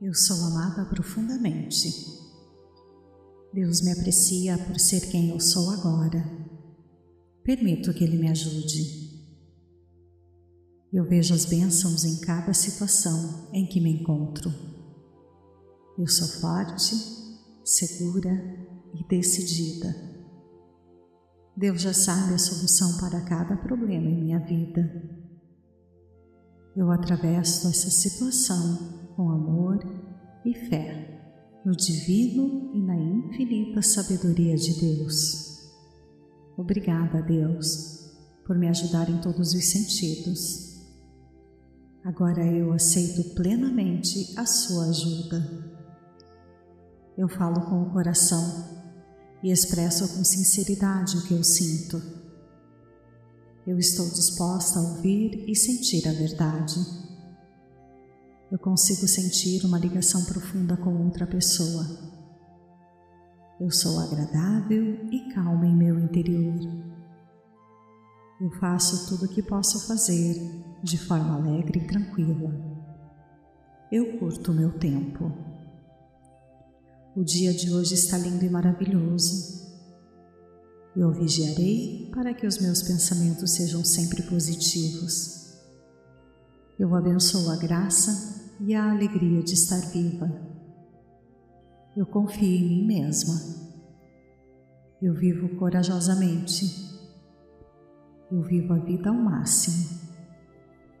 Eu sou amada profundamente. Deus me aprecia por ser quem eu sou agora. Permito que Ele me ajude. Eu vejo as bênçãos em cada situação em que me encontro. Eu sou forte, segura e decidida. Deus já sabe a solução para cada problema em minha vida. Eu atravesso essa situação com amor e fé no divino e na infinita sabedoria de Deus. Obrigada, Deus, por me ajudar em todos os sentidos. Agora eu aceito plenamente a sua ajuda. Eu falo com o coração e expresso com sinceridade o que eu sinto. Eu estou disposta a ouvir e sentir a verdade eu consigo sentir uma ligação profunda com outra pessoa. Eu sou agradável e calma em meu interior. Eu faço tudo o que posso fazer de forma alegre e tranquila. Eu curto meu tempo. O dia de hoje está lindo e maravilhoso. Eu vigiarei para que os meus pensamentos sejam sempre positivos. Eu abençoo a graça e a alegria de estar viva. Eu confio em mim mesma. Eu vivo corajosamente. Eu vivo a vida ao máximo.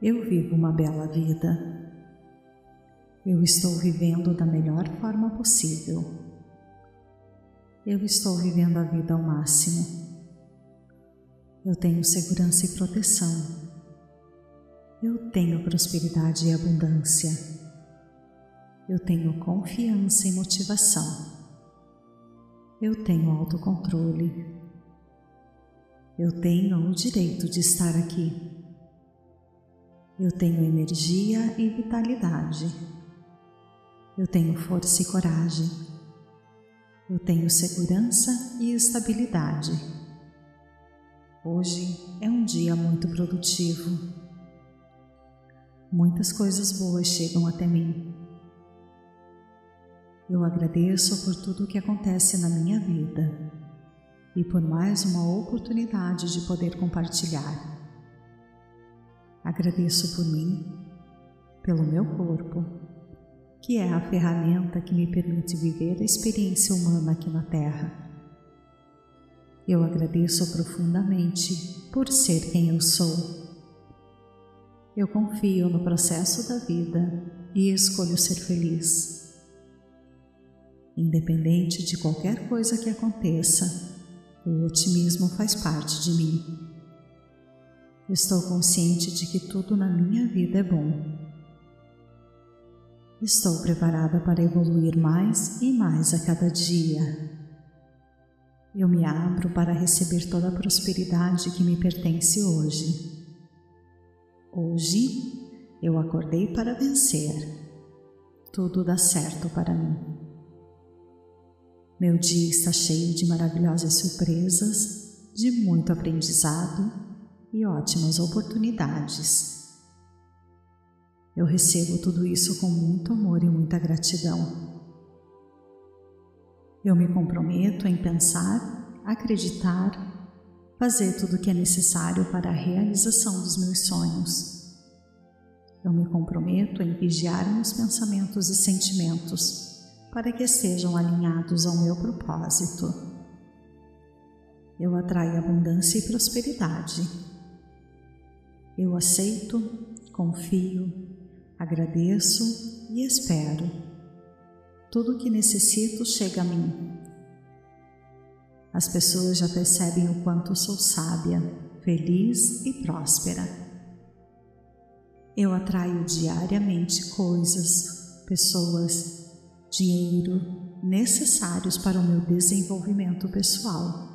Eu vivo uma bela vida. Eu estou vivendo da melhor forma possível. Eu estou vivendo a vida ao máximo. Eu tenho segurança e proteção. Eu tenho prosperidade e abundância. Eu tenho confiança e motivação. Eu tenho autocontrole. Eu tenho o direito de estar aqui. Eu tenho energia e vitalidade. Eu tenho força e coragem. Eu tenho segurança e estabilidade. Hoje é um dia muito produtivo. Muitas coisas boas chegam até mim. Eu agradeço por tudo o que acontece na minha vida e por mais uma oportunidade de poder compartilhar. Agradeço por mim, pelo meu corpo, que é a ferramenta que me permite viver a experiência humana aqui na Terra. Eu agradeço profundamente por ser quem eu sou eu confio no processo da vida e escolho ser feliz. Independente de qualquer coisa que aconteça, o otimismo faz parte de mim. Estou consciente de que tudo na minha vida é bom. Estou preparada para evoluir mais e mais a cada dia. Eu me abro para receber toda a prosperidade que me pertence hoje. Hoje eu acordei para vencer. Tudo dá certo para mim. Meu dia está cheio de maravilhosas surpresas, de muito aprendizado e ótimas oportunidades. Eu recebo tudo isso com muito amor e muita gratidão. Eu me comprometo em pensar, acreditar fazer tudo o que é necessário para a realização dos meus sonhos. Eu me comprometo em vigiar meus pensamentos e sentimentos para que estejam alinhados ao meu propósito. Eu atraio abundância e prosperidade. Eu aceito, confio, agradeço e espero. Tudo o que necessito chega a mim as pessoas já percebem o quanto sou sábia, feliz e próspera. Eu atraio diariamente coisas, pessoas, dinheiro necessários para o meu desenvolvimento pessoal.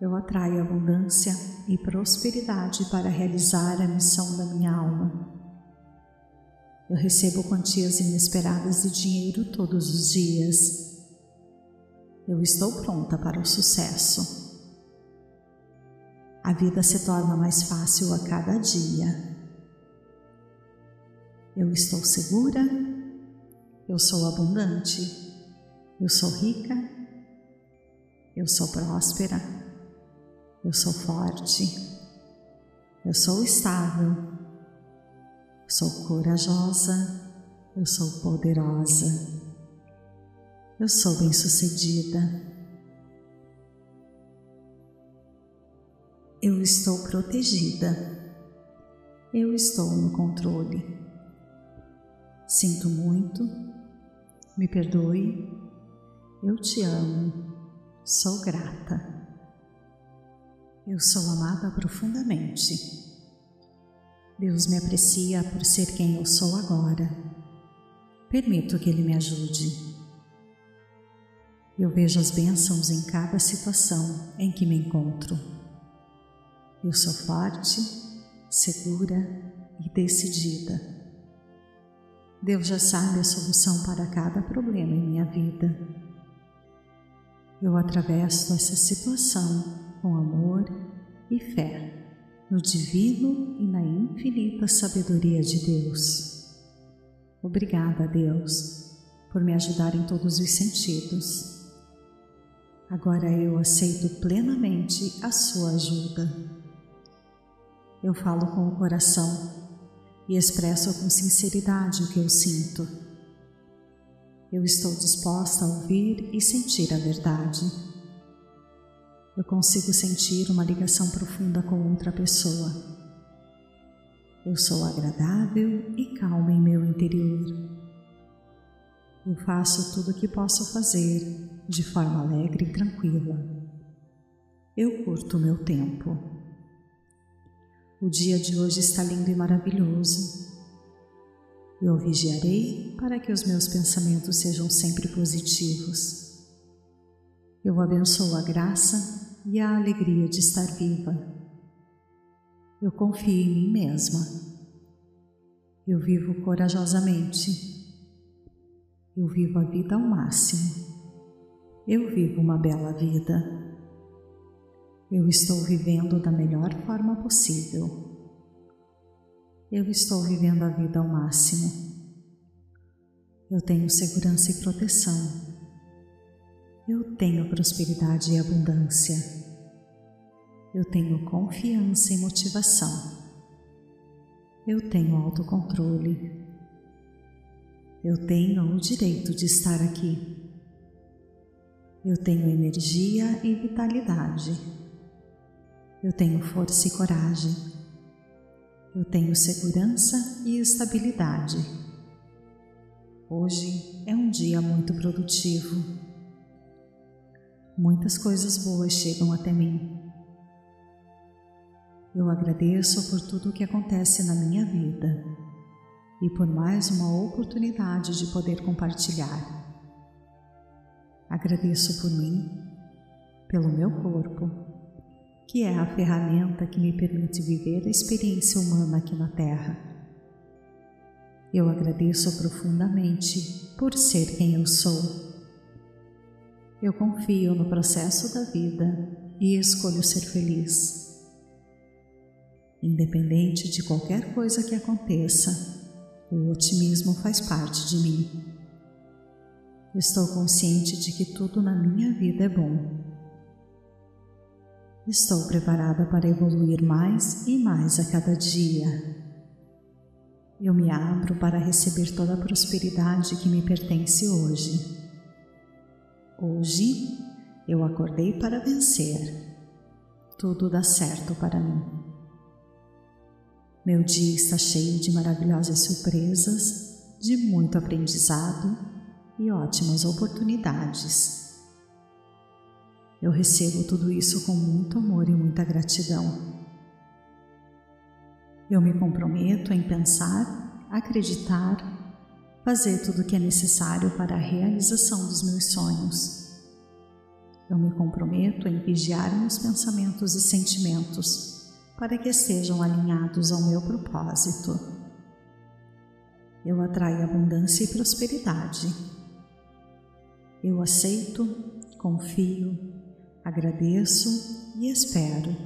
Eu atraio abundância e prosperidade para realizar a missão da minha alma. Eu recebo quantias inesperadas de dinheiro todos os dias eu estou pronta para o sucesso. A vida se torna mais fácil a cada dia. Eu estou segura, Eu sou abundante. Eu sou rica. Eu sou próspera. Eu sou forte. Eu sou estável. Eu sou corajosa. Eu sou poderosa. Eu sou bem-sucedida. Eu estou protegida. Eu estou no controle. Sinto muito, me perdoe, eu te amo, sou grata. Eu sou amada profundamente. Deus me aprecia por ser quem eu sou agora. Permito que Ele me ajude. Eu vejo as bênçãos em cada situação em que me encontro. Eu sou forte, segura e decidida. Deus já sabe a solução para cada problema em minha vida. Eu atravesso essa situação com amor e fé no divino e na infinita sabedoria de Deus. Obrigada, Deus, por me ajudar em todos os sentidos. Agora eu aceito plenamente a sua ajuda. Eu falo com o coração e expresso com sinceridade o que eu sinto. Eu estou disposta a ouvir e sentir a verdade. Eu consigo sentir uma ligação profunda com outra pessoa. Eu sou agradável e calma em meu interior. Eu faço tudo o que posso fazer de forma alegre e tranquila. Eu curto meu tempo. O dia de hoje está lindo e maravilhoso. Eu vigiarei para que os meus pensamentos sejam sempre positivos. Eu abençoo a graça e a alegria de estar viva. Eu confio em mim mesma. Eu vivo corajosamente. Eu vivo a vida ao máximo. Eu vivo uma bela vida. Eu estou vivendo da melhor forma possível. Eu estou vivendo a vida ao máximo. Eu tenho segurança e proteção. Eu tenho prosperidade e abundância. Eu tenho confiança e motivação. Eu tenho autocontrole. Eu tenho o direito de estar aqui. Eu tenho energia e vitalidade. Eu tenho força e coragem. Eu tenho segurança e estabilidade. Hoje é um dia muito produtivo. Muitas coisas boas chegam até mim. Eu agradeço por tudo o que acontece na minha vida e por mais uma oportunidade de poder compartilhar. Agradeço por mim, pelo meu corpo que é a ferramenta que me permite viver a experiência humana aqui na Terra. Eu agradeço profundamente por ser quem eu sou. Eu confio no processo da vida e escolho ser feliz. Independente de qualquer coisa que aconteça, o otimismo faz parte de mim. Estou consciente de que tudo na minha vida é bom Estou preparada para evoluir mais e mais a cada dia. Eu me abro para receber toda a prosperidade que me pertence hoje. Hoje eu acordei para vencer. Tudo dá certo para mim. Meu dia está cheio de maravilhosas surpresas, de muito aprendizado e ótimas oportunidades. Eu recebo tudo isso com muito amor e muita gratidão. Eu me comprometo em pensar, acreditar, fazer tudo o que é necessário para a realização dos meus sonhos. Eu me comprometo em vigiar meus pensamentos e sentimentos para que estejam alinhados ao meu propósito. Eu atraio abundância e prosperidade. Eu aceito, confio, Agradeço e espero.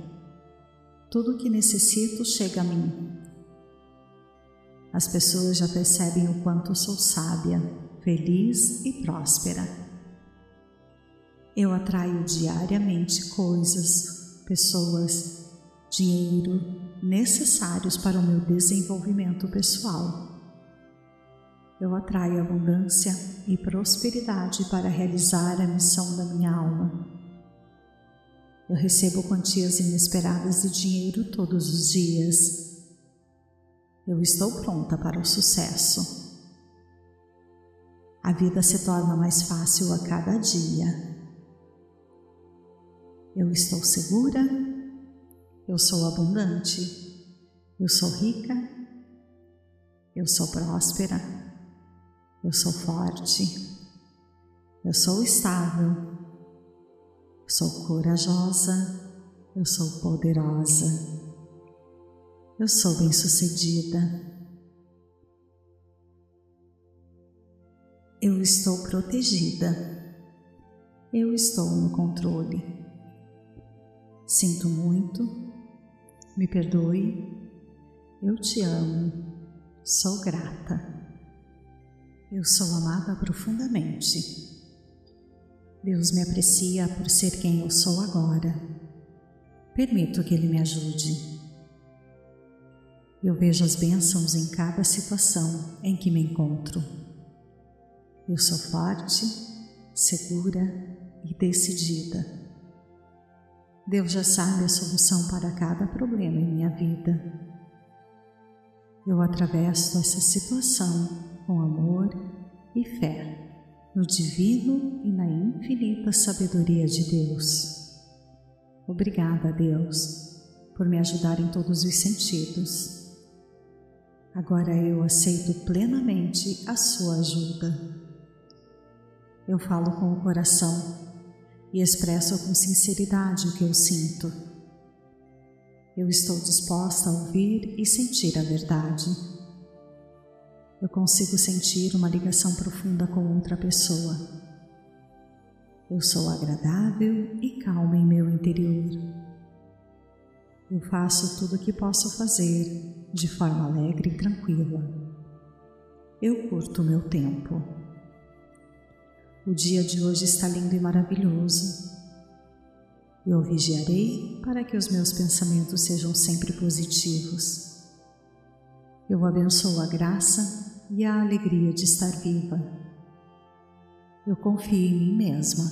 Tudo o que necessito chega a mim. As pessoas já percebem o quanto sou sábia, feliz e próspera. Eu atraio diariamente coisas, pessoas, dinheiro necessários para o meu desenvolvimento pessoal. Eu atraio abundância e prosperidade para realizar a missão da minha alma. Eu recebo quantias inesperadas de dinheiro todos os dias. Eu estou pronta para o sucesso. A vida se torna mais fácil a cada dia. Eu estou segura, eu sou abundante, eu sou rica, eu sou próspera, eu sou forte, eu sou estável, sou corajosa, eu sou poderosa, eu sou bem-sucedida. Eu estou protegida. Eu estou no controle. Sinto muito. Me perdoe. Eu te amo. Sou grata. Eu sou amada profundamente. Deus me aprecia por ser quem eu sou agora. Permito que Ele me ajude. Eu vejo as bênçãos em cada situação em que me encontro. Eu sou forte, segura e decidida. Deus já sabe a solução para cada problema em minha vida. Eu atravesso essa situação com amor e fé no divino e na infinita sabedoria de Deus. Obrigada, Deus, por me ajudar em todos os sentidos. Agora eu aceito plenamente a sua ajuda. Eu falo com o coração e expresso com sinceridade o que eu sinto. Eu estou disposta a ouvir e sentir a verdade. Eu consigo sentir uma ligação profunda com outra pessoa. Eu sou agradável e calma em meu interior. Eu faço tudo o que posso fazer de forma alegre e tranquila. Eu curto meu tempo. O dia de hoje está lindo e maravilhoso. Eu vigiarei para que os meus pensamentos sejam sempre positivos. Eu abençoo a graça e a alegria de estar viva. Eu confio em mim mesma.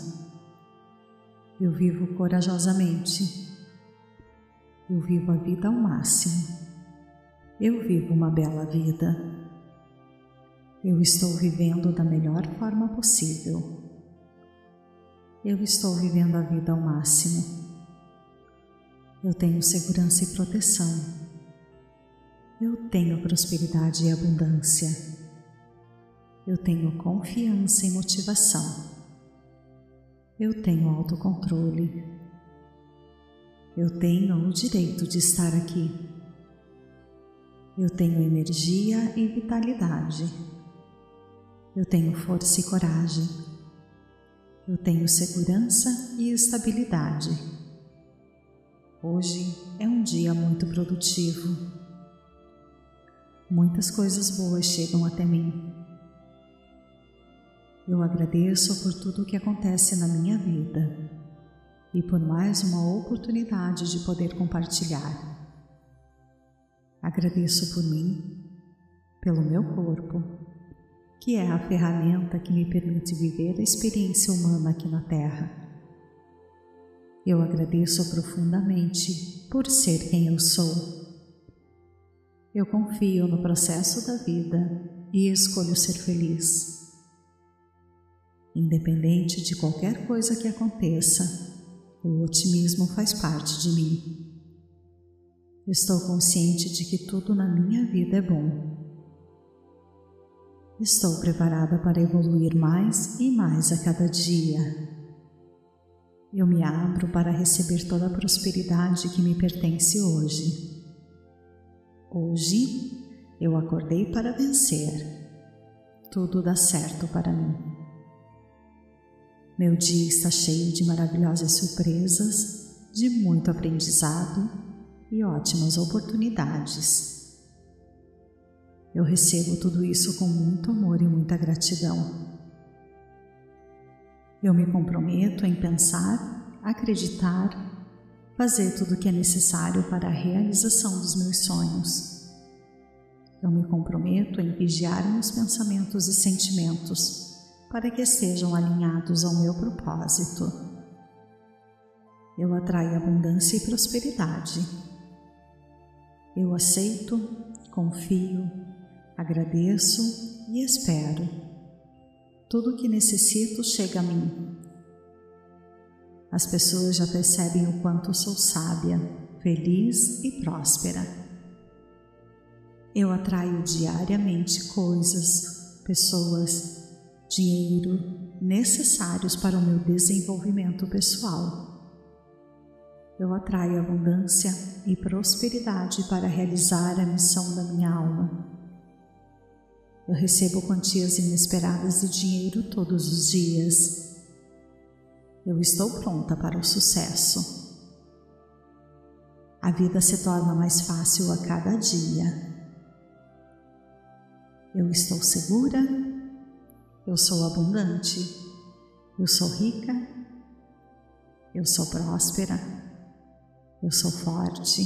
Eu vivo corajosamente. Eu vivo a vida ao máximo. Eu vivo uma bela vida. Eu estou vivendo da melhor forma possível. Eu estou vivendo a vida ao máximo. Eu tenho segurança e proteção. Eu tenho prosperidade e abundância. Eu tenho confiança e motivação. Eu tenho autocontrole. Eu tenho o direito de estar aqui. Eu tenho energia e vitalidade. Eu tenho força e coragem. Eu tenho segurança e estabilidade. Hoje é um dia muito produtivo. Muitas coisas boas chegam até mim. Eu agradeço por tudo o que acontece na minha vida e por mais uma oportunidade de poder compartilhar. Agradeço por mim, pelo meu corpo que é a ferramenta que me permite viver a experiência humana aqui na Terra. Eu agradeço profundamente por ser quem eu sou. Eu confio no processo da vida e escolho ser feliz. Independente de qualquer coisa que aconteça, o otimismo faz parte de mim. Estou consciente de que tudo na minha vida é bom Estou preparada para evoluir mais e mais a cada dia. Eu me abro para receber toda a prosperidade que me pertence hoje. Hoje eu acordei para vencer. Tudo dá certo para mim. Meu dia está cheio de maravilhosas surpresas, de muito aprendizado e ótimas oportunidades. Eu recebo tudo isso com muito amor e muita gratidão. Eu me comprometo em pensar, acreditar, fazer tudo o que é necessário para a realização dos meus sonhos. Eu me comprometo em vigiar meus pensamentos e sentimentos para que estejam alinhados ao meu propósito. Eu atraio abundância e prosperidade. Eu aceito, confio, agradeço e espero. Tudo o que necessito chega a mim. As pessoas já percebem o quanto sou sábia, feliz e próspera. Eu atraio diariamente coisas, pessoas, dinheiro necessários para o meu desenvolvimento pessoal. Eu atraio abundância e prosperidade para realizar a missão da minha alma. Eu recebo quantias inesperadas de dinheiro todos os dias. Eu estou pronta para o sucesso. A vida se torna mais fácil a cada dia. Eu estou segura, eu sou abundante, eu sou rica, eu sou próspera, eu sou forte,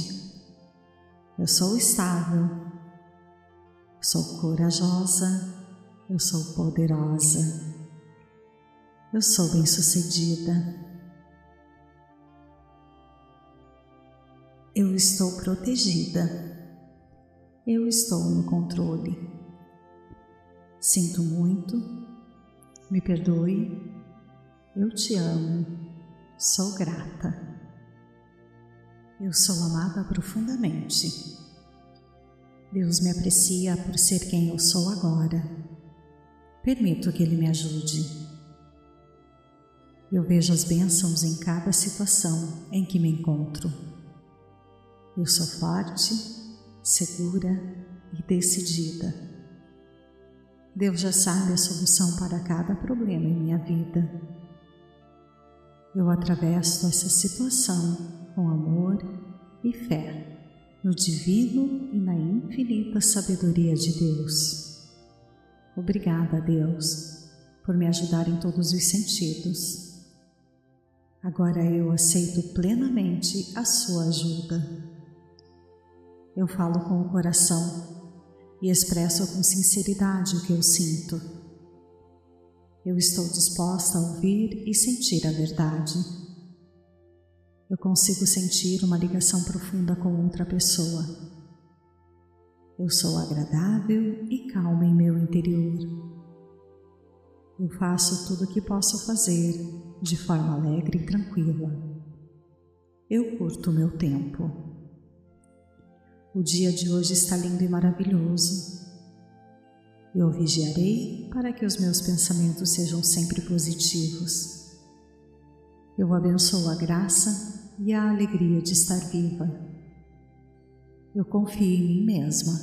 eu sou estável, sou corajosa, eu sou poderosa, eu sou bem-sucedida. Eu estou protegida. Eu estou no controle. Sinto muito. Me perdoe. Eu te amo. Sou grata. Eu sou amada profundamente. Deus me aprecia por ser quem eu sou agora. Permito que Ele me ajude. Eu vejo as bênçãos em cada situação em que me encontro. Eu sou forte, segura e decidida. Deus já sabe a solução para cada problema em minha vida. Eu atravesso essa situação com amor e fé no divino e na infinita sabedoria de Deus. Obrigada, Deus, por me ajudar em todos os sentidos. Agora eu aceito plenamente a sua ajuda. Eu falo com o coração e expresso com sinceridade o que eu sinto. Eu estou disposta a ouvir e sentir a verdade eu consigo sentir uma ligação profunda com outra pessoa. Eu sou agradável e calma em meu interior. Eu faço tudo o que posso fazer de forma alegre e tranquila. Eu curto meu tempo. O dia de hoje está lindo e maravilhoso. Eu vigiarei para que os meus pensamentos sejam sempre positivos. Eu abençoo a graça e a alegria de estar viva. Eu confio em mim mesma.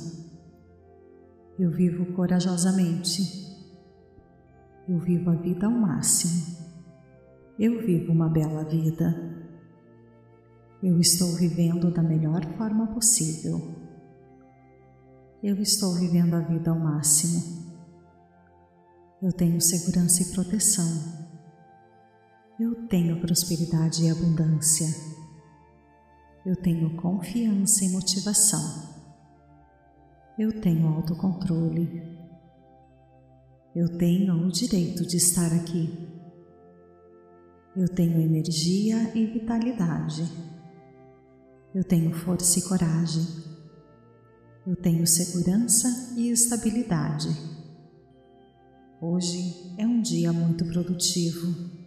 Eu vivo corajosamente. Eu vivo a vida ao máximo. Eu vivo uma bela vida. Eu estou vivendo da melhor forma possível. Eu estou vivendo a vida ao máximo. Eu tenho segurança e proteção eu tenho prosperidade e abundância. Eu tenho confiança e motivação. Eu tenho autocontrole. Eu tenho o direito de estar aqui. Eu tenho energia e vitalidade. Eu tenho força e coragem. Eu tenho segurança e estabilidade. Hoje é um dia muito produtivo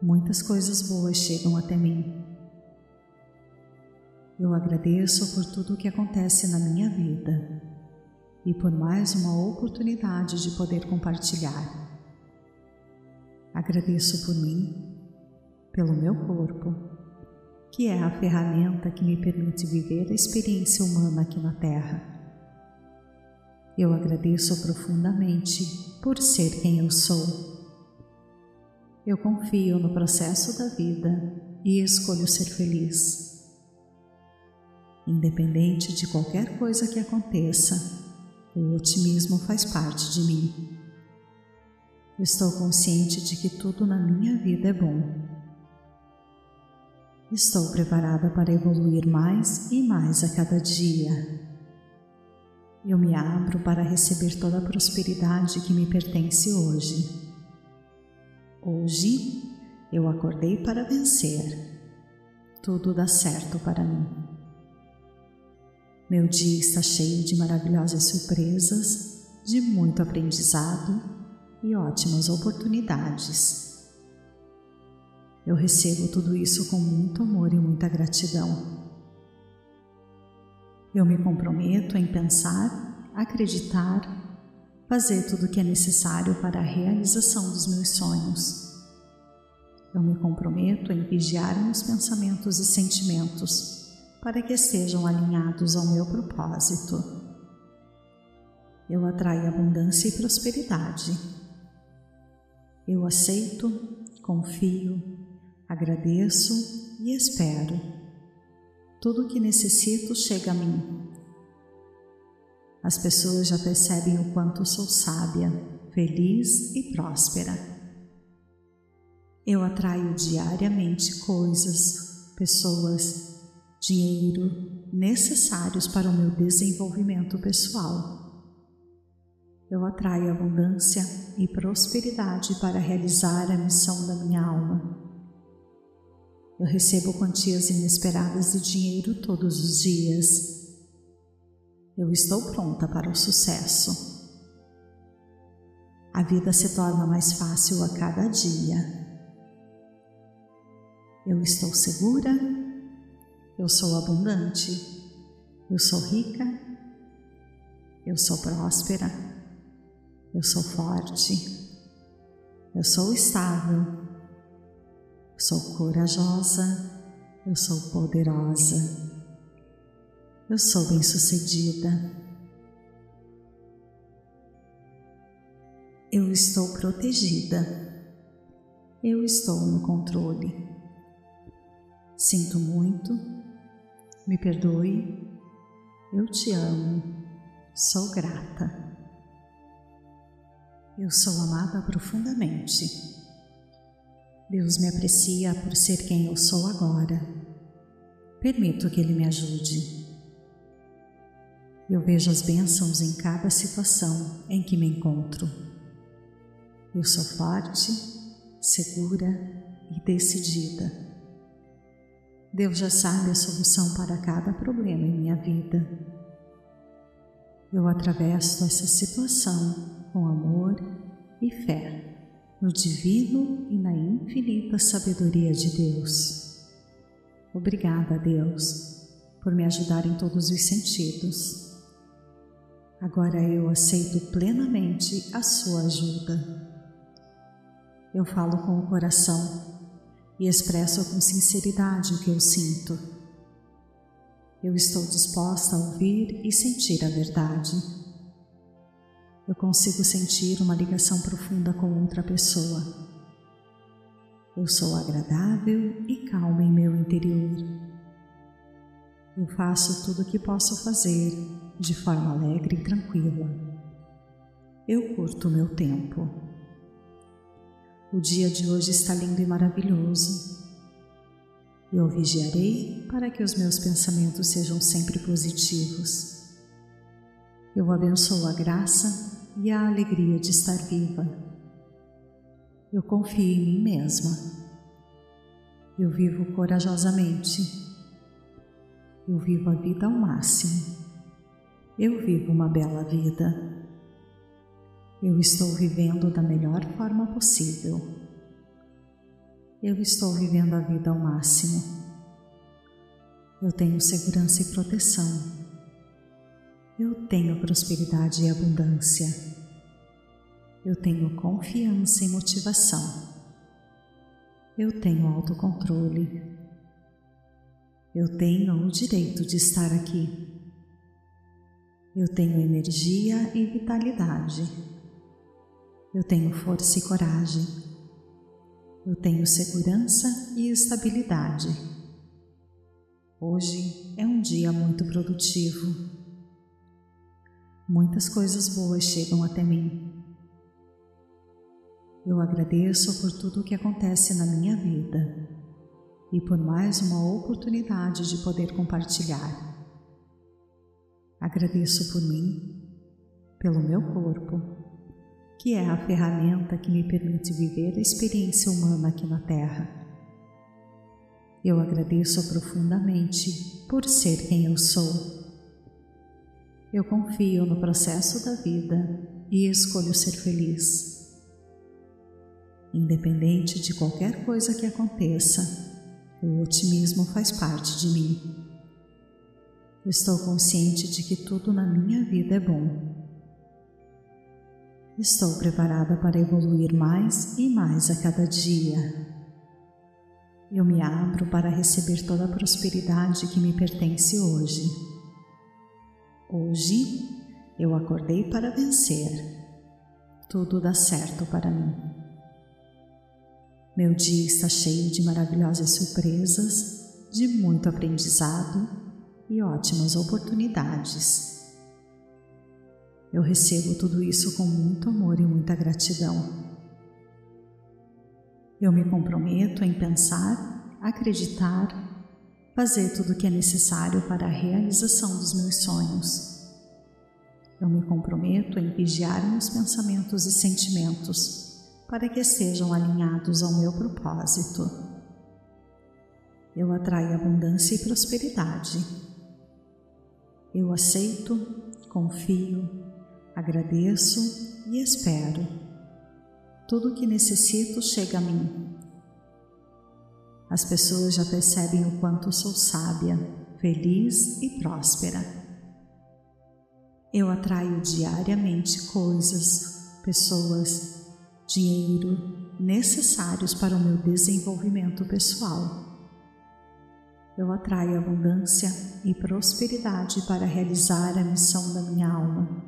muitas coisas boas chegam até mim. Eu agradeço por tudo o que acontece na minha vida e por mais uma oportunidade de poder compartilhar. Agradeço por mim, pelo meu corpo, que é a ferramenta que me permite viver a experiência humana aqui na Terra. Eu agradeço profundamente por ser quem eu sou eu confio no processo da vida e escolho ser feliz. Independente de qualquer coisa que aconteça, o otimismo faz parte de mim. Estou consciente de que tudo na minha vida é bom. Estou preparada para evoluir mais e mais a cada dia. Eu me abro para receber toda a prosperidade que me pertence hoje. Hoje eu acordei para vencer. Tudo dá certo para mim. Meu dia está cheio de maravilhosas surpresas, de muito aprendizado e ótimas oportunidades. Eu recebo tudo isso com muito amor e muita gratidão. Eu me comprometo em pensar, acreditar, fazer tudo o que é necessário para a realização dos meus sonhos. Eu me comprometo em vigiar meus pensamentos e sentimentos para que estejam alinhados ao meu propósito. Eu atraio abundância e prosperidade. Eu aceito, confio, agradeço e espero tudo o que necessito chega a mim. As pessoas já percebem o quanto sou sábia, feliz e próspera. Eu atraio diariamente coisas, pessoas, dinheiro necessários para o meu desenvolvimento pessoal. Eu atraio abundância e prosperidade para realizar a missão da minha alma. Eu recebo quantias inesperadas de dinheiro todos os dias. Eu estou pronta para o sucesso. A vida se torna mais fácil a cada dia. Eu estou segura, eu sou abundante, eu sou rica, eu sou próspera, eu sou forte, eu sou estável, sou corajosa, eu sou poderosa, eu sou bem-sucedida. Eu estou protegida, eu estou no controle. Sinto muito, me perdoe, eu te amo, sou grata. Eu sou amada profundamente. Deus me aprecia por ser quem eu sou agora. Permito que Ele me ajude. Eu vejo as bênçãos em cada situação em que me encontro. Eu sou forte, segura e decidida. Deus já sabe a solução para cada problema em minha vida. Eu atravesso essa situação com amor e fé no divino e na infinita sabedoria de Deus. Obrigada, Deus, por me ajudar em todos os sentidos. Agora eu aceito plenamente a sua ajuda. Eu falo com o coração e expresso com sinceridade o que eu sinto. Eu estou disposta a ouvir e sentir a verdade eu consigo sentir uma ligação profunda com outra pessoa. Eu sou agradável e calma em meu interior. Eu faço tudo o que posso fazer de forma alegre e tranquila. Eu curto meu tempo. O dia de hoje está lindo e maravilhoso. Eu vigiarei para que os meus pensamentos sejam sempre positivos. Eu abençoo a graça e a alegria de estar viva. Eu confio em mim mesma. Eu vivo corajosamente. Eu vivo a vida ao máximo. Eu vivo uma bela vida. Eu estou vivendo da melhor forma possível. Eu estou vivendo a vida ao máximo. Eu tenho segurança e proteção eu tenho prosperidade e abundância. Eu tenho confiança e motivação. Eu tenho autocontrole. Eu tenho o direito de estar aqui. Eu tenho energia e vitalidade. Eu tenho força e coragem. Eu tenho segurança e estabilidade. Hoje é um dia muito produtivo. Muitas coisas boas chegam até mim. Eu agradeço por tudo o que acontece na minha vida e por mais uma oportunidade de poder compartilhar. Agradeço por mim, pelo meu corpo, que é a ferramenta que me permite viver a experiência humana aqui na Terra. Eu agradeço profundamente por ser quem eu sou. Eu confio no processo da vida e escolho ser feliz. Independente de qualquer coisa que aconteça, o otimismo faz parte de mim. Estou consciente de que tudo na minha vida é bom. Estou preparada para evoluir mais e mais a cada dia. Eu me abro para receber toda a prosperidade que me pertence hoje. Hoje eu acordei para vencer. Tudo dá certo para mim. Meu dia está cheio de maravilhosas surpresas, de muito aprendizado e ótimas oportunidades. Eu recebo tudo isso com muito amor e muita gratidão. Eu me comprometo em pensar, acreditar, fazer tudo o que é necessário para a realização dos meus sonhos. Eu me comprometo em vigiar meus pensamentos e sentimentos para que estejam alinhados ao meu propósito. Eu atraio abundância e prosperidade. Eu aceito, confio, agradeço e espero. Tudo o que necessito chega a mim. As pessoas já percebem o quanto sou sábia, feliz e próspera. Eu atraio diariamente coisas, pessoas, dinheiro necessários para o meu desenvolvimento pessoal. Eu atraio abundância e prosperidade para realizar a missão da minha alma.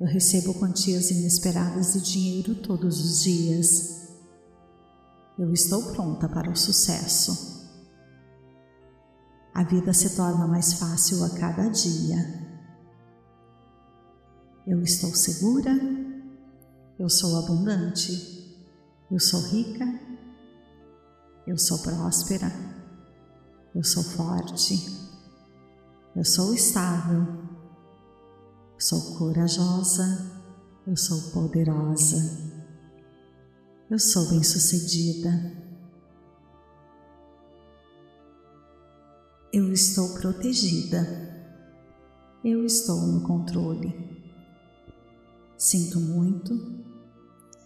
Eu recebo quantias inesperadas de dinheiro todos os dias. Eu estou pronta para o sucesso. A vida se torna mais fácil a cada dia. Eu estou segura. Eu sou abundante, eu sou rica, eu sou próspera, eu sou forte, eu sou estável, eu sou corajosa, eu sou poderosa, eu sou bem-sucedida. Eu estou protegida. Eu estou no controle. Sinto muito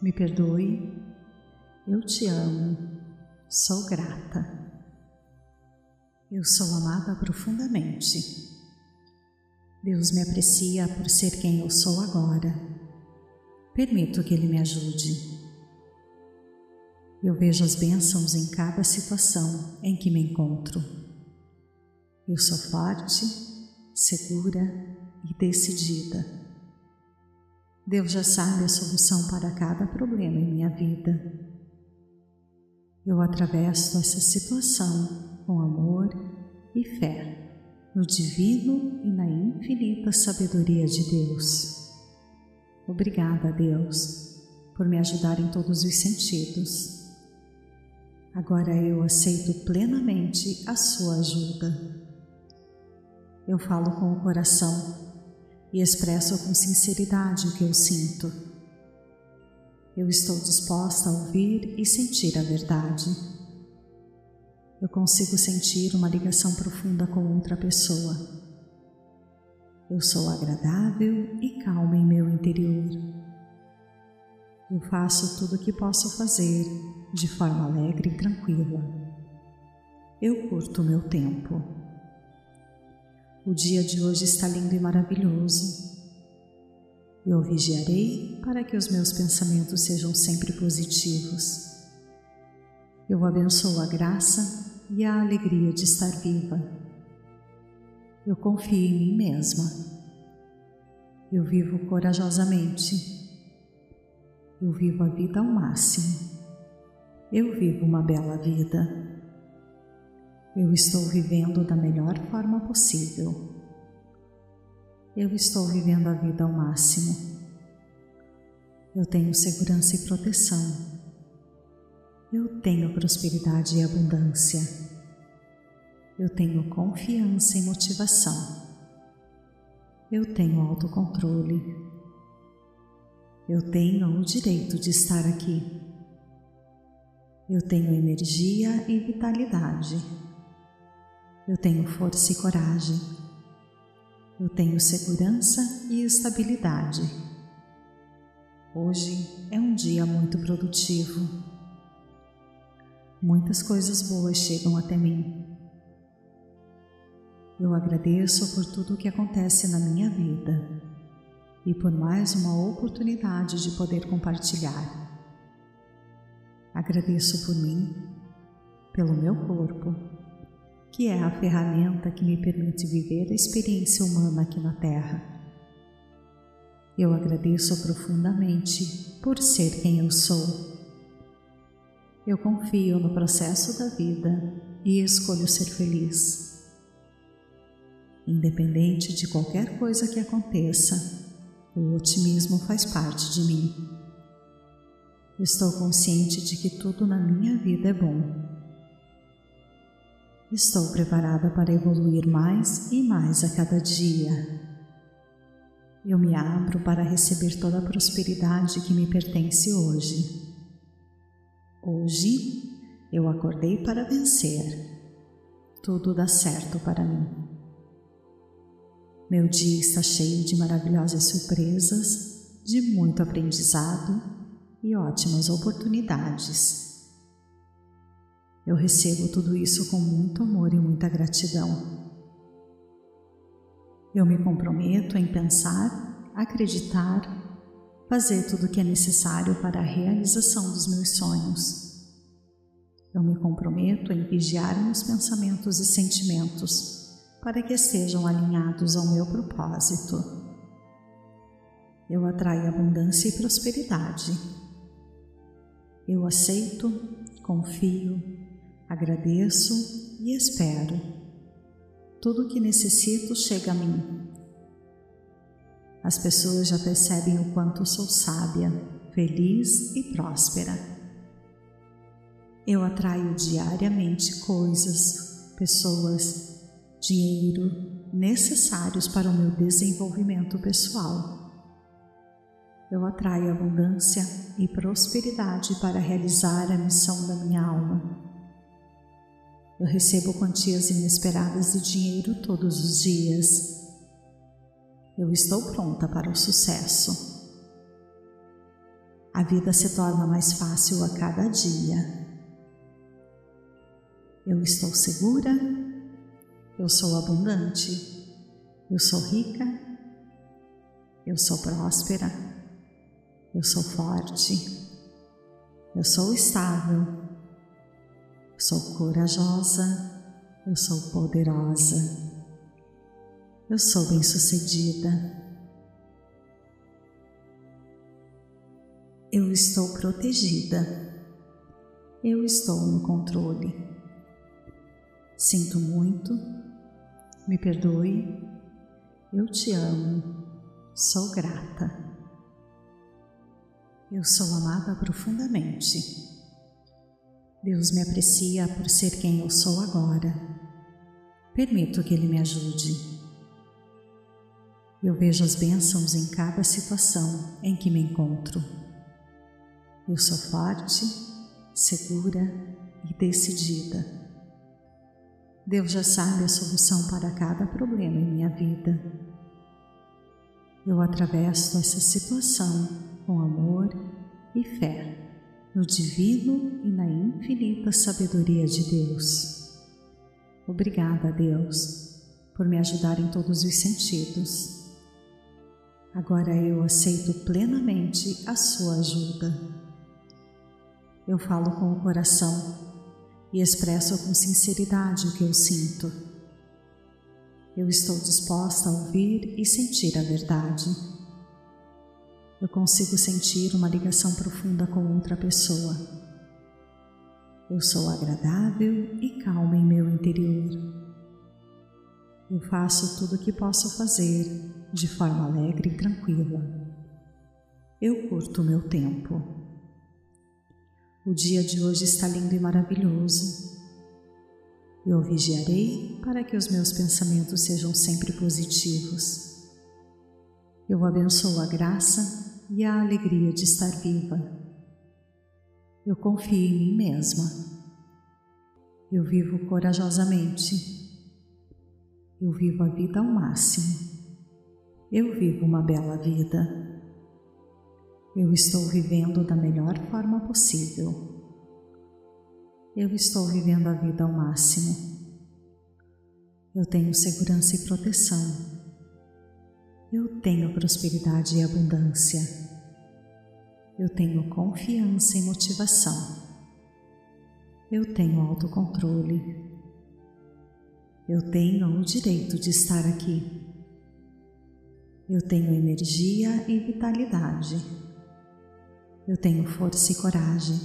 me perdoe, eu te amo, sou grata. Eu sou amada profundamente. Deus me aprecia por ser quem eu sou agora. Permito que Ele me ajude. Eu vejo as bênçãos em cada situação em que me encontro. Eu sou forte, segura e decidida. Deus já sabe a solução para cada problema em minha vida. Eu atravesso essa situação com amor e fé no divino e na infinita sabedoria de Deus. Obrigada, Deus, por me ajudar em todos os sentidos. Agora eu aceito plenamente a sua ajuda. Eu falo com o coração e expresso com sinceridade o que eu sinto. Eu estou disposta a ouvir e sentir a verdade. Eu consigo sentir uma ligação profunda com outra pessoa. Eu sou agradável e calma em meu interior. Eu faço tudo o que posso fazer de forma alegre e tranquila. Eu curto meu tempo. O dia de hoje está lindo e maravilhoso. Eu vigiarei para que os meus pensamentos sejam sempre positivos. Eu abençoo a graça e a alegria de estar viva. Eu confio em mim mesma. Eu vivo corajosamente. Eu vivo a vida ao máximo. Eu vivo uma bela vida. Eu estou vivendo da melhor forma possível. Eu estou vivendo a vida ao máximo. Eu tenho segurança e proteção. Eu tenho prosperidade e abundância. Eu tenho confiança e motivação. Eu tenho autocontrole. Eu tenho o direito de estar aqui. Eu tenho energia e vitalidade. Eu tenho força e coragem. Eu tenho segurança e estabilidade. Hoje é um dia muito produtivo. Muitas coisas boas chegam até mim. Eu agradeço por tudo o que acontece na minha vida e por mais uma oportunidade de poder compartilhar. Agradeço por mim, pelo meu corpo que é a ferramenta que me permite viver a experiência humana aqui na Terra. Eu agradeço profundamente por ser quem eu sou. Eu confio no processo da vida e escolho ser feliz. Independente de qualquer coisa que aconteça, o otimismo faz parte de mim. Estou consciente de que tudo na minha vida é bom Estou preparada para evoluir mais e mais a cada dia. Eu me abro para receber toda a prosperidade que me pertence hoje. Hoje eu acordei para vencer. Tudo dá certo para mim. Meu dia está cheio de maravilhosas surpresas, de muito aprendizado e ótimas oportunidades. Eu recebo tudo isso com muito amor e muita gratidão. Eu me comprometo em pensar, acreditar, fazer tudo o que é necessário para a realização dos meus sonhos. Eu me comprometo em vigiar meus pensamentos e sentimentos para que estejam alinhados ao meu propósito. Eu atraio abundância e prosperidade. Eu aceito, confio, Agradeço e espero. Tudo o que necessito chega a mim. As pessoas já percebem o quanto sou sábia, feliz e próspera. Eu atraio diariamente coisas, pessoas, dinheiro necessários para o meu desenvolvimento pessoal. Eu atraio abundância e prosperidade para realizar a missão da minha alma. Eu recebo quantias inesperadas de dinheiro todos os dias. Eu estou pronta para o sucesso. A vida se torna mais fácil a cada dia. Eu estou segura, eu sou abundante, eu sou rica, eu sou próspera, eu sou forte, eu sou estável, Sou corajosa, eu sou poderosa, eu sou bem-sucedida. Eu estou protegida, eu estou no controle. Sinto muito, me perdoe, eu te amo, sou grata. Eu sou amada profundamente. Deus me aprecia por ser quem eu sou agora. Permito que Ele me ajude. Eu vejo as bênçãos em cada situação em que me encontro. Eu sou forte, segura e decidida. Deus já sabe a solução para cada problema em minha vida. Eu atravesso essa situação com amor e fé no divino e na infinita sabedoria de Deus. Obrigada, Deus, por me ajudar em todos os sentidos. Agora eu aceito plenamente a sua ajuda. Eu falo com o coração e expresso com sinceridade o que eu sinto. Eu estou disposta a ouvir e sentir a verdade eu consigo sentir uma ligação profunda com outra pessoa. Eu sou agradável e calma em meu interior. Eu faço tudo o que posso fazer de forma alegre e tranquila. Eu curto meu tempo. O dia de hoje está lindo e maravilhoso. Eu vigiarei para que os meus pensamentos sejam sempre positivos. Eu abençoo a graça e a alegria de estar viva. Eu confio em mim mesma. Eu vivo corajosamente. Eu vivo a vida ao máximo. Eu vivo uma bela vida. Eu estou vivendo da melhor forma possível. Eu estou vivendo a vida ao máximo. Eu tenho segurança e proteção. Eu tenho prosperidade e abundância. Eu tenho confiança e motivação. Eu tenho autocontrole. Eu tenho o direito de estar aqui. Eu tenho energia e vitalidade. Eu tenho força e coragem.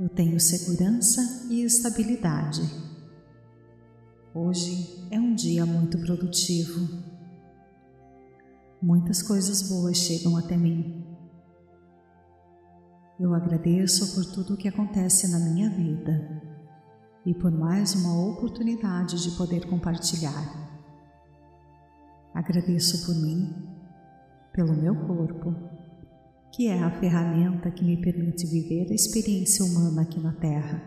Eu tenho segurança e estabilidade. Hoje é um dia muito produtivo. Muitas coisas boas chegam até mim. Eu agradeço por tudo o que acontece na minha vida e por mais uma oportunidade de poder compartilhar. Agradeço por mim, pelo meu corpo que é a ferramenta que me permite viver a experiência humana aqui na Terra.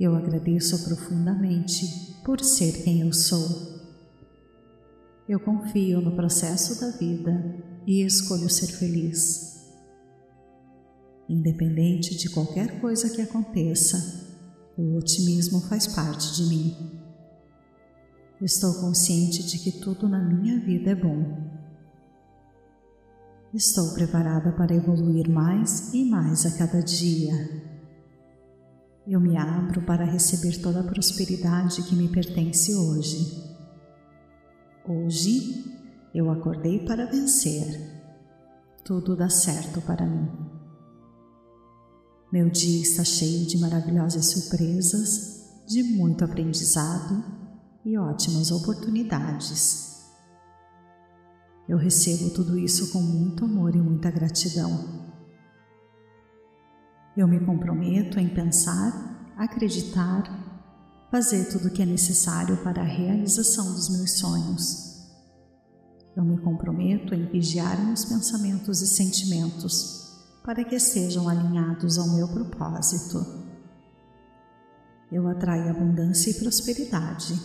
Eu agradeço profundamente por ser quem eu sou. Eu confio no processo da vida e escolho ser feliz. Independente de qualquer coisa que aconteça, o otimismo faz parte de mim. Estou consciente de que tudo na minha vida é bom Estou preparada para evoluir mais e mais a cada dia. Eu me abro para receber toda a prosperidade que me pertence hoje. Hoje eu acordei para vencer. Tudo dá certo para mim. Meu dia está cheio de maravilhosas surpresas, de muito aprendizado e ótimas oportunidades. Eu recebo tudo isso com muito amor e muita gratidão. Eu me comprometo em pensar, acreditar, fazer tudo o que é necessário para a realização dos meus sonhos. Eu me comprometo em vigiar meus pensamentos e sentimentos para que estejam alinhados ao meu propósito. Eu atraio abundância e prosperidade.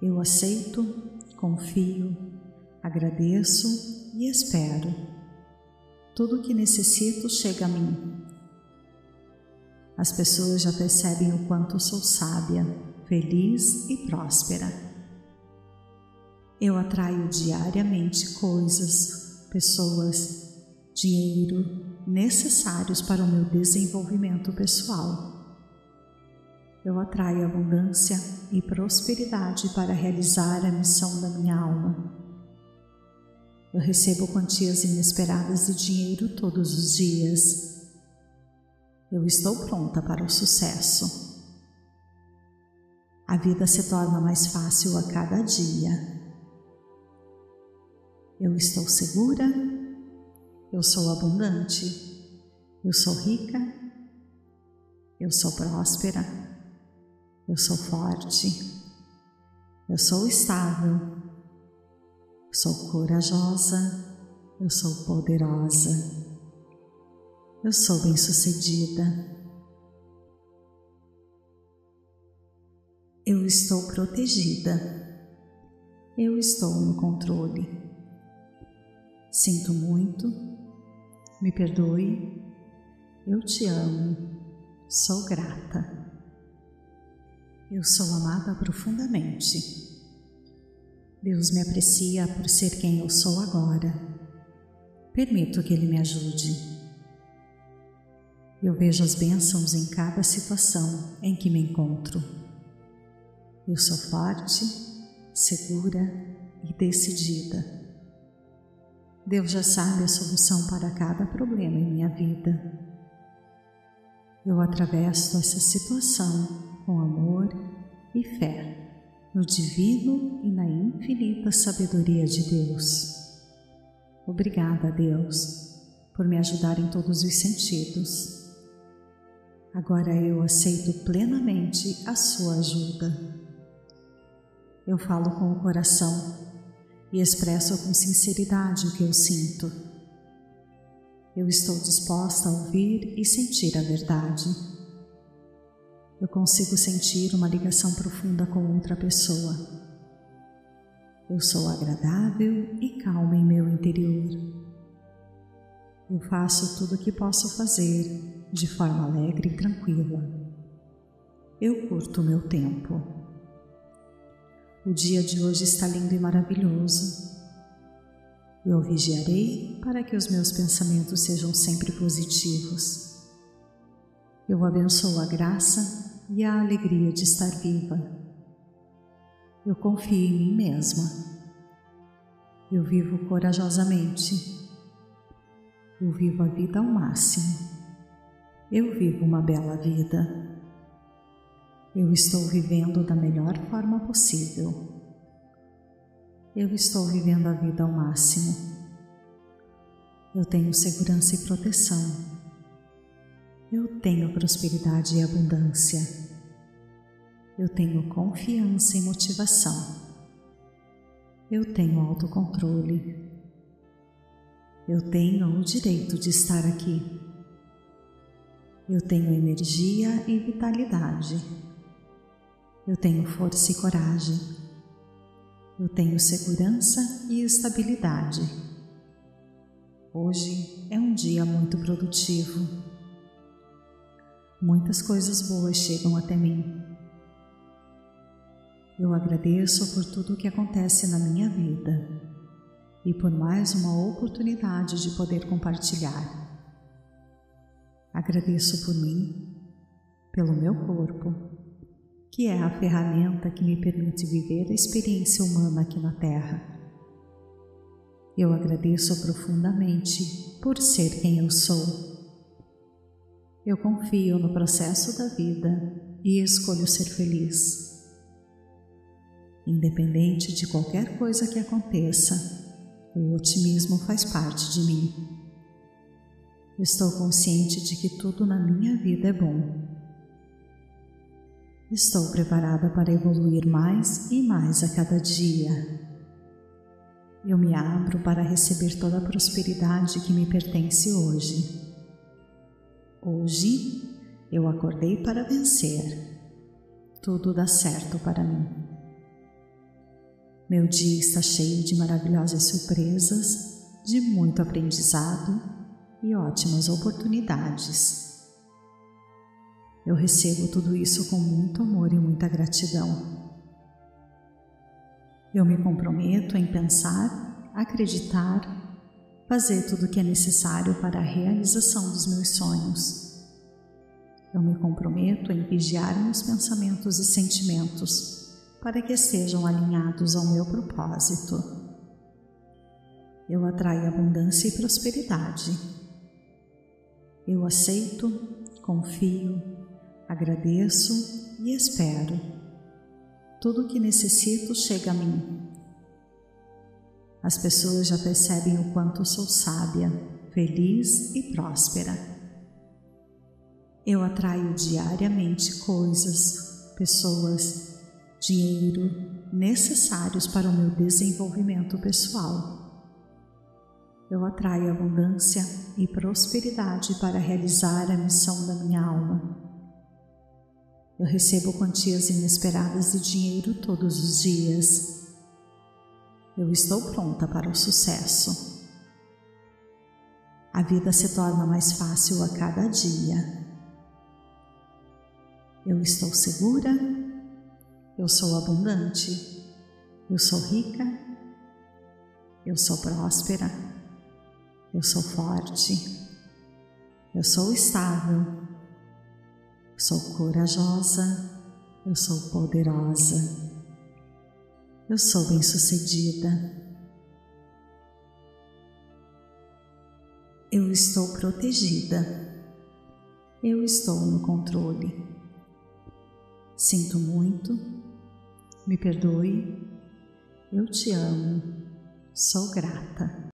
Eu aceito, confio, Agradeço e espero. Tudo o que necessito chega a mim. As pessoas já percebem o quanto sou sábia, feliz e próspera. Eu atraio diariamente coisas, pessoas, dinheiro necessários para o meu desenvolvimento pessoal. Eu atraio abundância e prosperidade para realizar a missão da minha alma. Eu recebo quantias inesperadas de dinheiro todos os dias. Eu estou pronta para o sucesso. A vida se torna mais fácil a cada dia. Eu estou segura, eu sou abundante, eu sou rica, eu sou próspera, eu sou forte, eu sou estável, sou corajosa, eu sou poderosa, eu sou bem-sucedida. Eu estou protegida. Eu estou no controle. Sinto muito. Me perdoe. Eu te amo. Sou grata. Eu sou amada profundamente. Deus me aprecia por ser quem eu sou agora. Permito que Ele me ajude. Eu vejo as bênçãos em cada situação em que me encontro. Eu sou forte, segura e decidida. Deus já sabe a solução para cada problema em minha vida. Eu atravesso essa situação com amor e fé no divino e na infinita sabedoria de Deus. Obrigada, Deus, por me ajudar em todos os sentidos. Agora eu aceito plenamente a sua ajuda. Eu falo com o coração e expresso com sinceridade o que eu sinto. Eu estou disposta a ouvir e sentir a verdade. Eu consigo sentir uma ligação profunda com outra pessoa. Eu sou agradável e calma em meu interior. Eu faço tudo o que posso fazer de forma alegre e tranquila. Eu curto o meu tempo. O dia de hoje está lindo e maravilhoso. Eu vigiarei para que os meus pensamentos sejam sempre positivos. Eu abençoo a graça e a alegria de estar viva. Eu confio em mim mesma. Eu vivo corajosamente. Eu vivo a vida ao máximo. Eu vivo uma bela vida. Eu estou vivendo da melhor forma possível. Eu estou vivendo a vida ao máximo. Eu tenho segurança e proteção. Eu tenho prosperidade e abundância. Eu tenho confiança e motivação. Eu tenho autocontrole. Eu tenho o direito de estar aqui. Eu tenho energia e vitalidade. Eu tenho força e coragem. Eu tenho segurança e estabilidade. Hoje é um dia muito produtivo. Muitas coisas boas chegam até mim. Eu agradeço por tudo o que acontece na minha vida e por mais uma oportunidade de poder compartilhar. Agradeço por mim, pelo meu corpo, que é a ferramenta que me permite viver a experiência humana aqui na Terra. Eu agradeço profundamente por ser quem eu sou. Eu confio no processo da vida e escolho ser feliz. Independente de qualquer coisa que aconteça, o otimismo faz parte de mim. Estou consciente de que tudo na minha vida é bom. Estou preparada para evoluir mais e mais a cada dia. Eu me abro para receber toda a prosperidade que me pertence hoje. Hoje eu acordei para vencer. Tudo dá certo para mim. Meu dia está cheio de maravilhosas surpresas, de muito aprendizado e ótimas oportunidades. Eu recebo tudo isso com muito amor e muita gratidão. Eu me comprometo em pensar, acreditar, fazer tudo o que é necessário para a realização dos meus sonhos. Eu me comprometo em vigiar meus pensamentos e sentimentos para que estejam alinhados ao meu propósito. Eu atraio abundância e prosperidade eu aceito, confio, agradeço e espero. Tudo o que necessito chega a mim. As pessoas já percebem o quanto sou sábia, feliz e próspera. Eu atraio diariamente coisas, pessoas, dinheiro necessários para o meu desenvolvimento pessoal eu atraio abundância e prosperidade para realizar a missão da minha alma. Eu recebo quantias inesperadas de dinheiro todos os dias. Eu estou pronta para o sucesso. A vida se torna mais fácil a cada dia. Eu estou segura, eu sou abundante, eu sou rica, eu sou próspera eu sou forte, eu sou estável, eu sou corajosa, eu sou poderosa, eu sou bem-sucedida. Eu estou protegida. Eu estou no controle. Sinto muito, me perdoe, eu te amo, sou grata.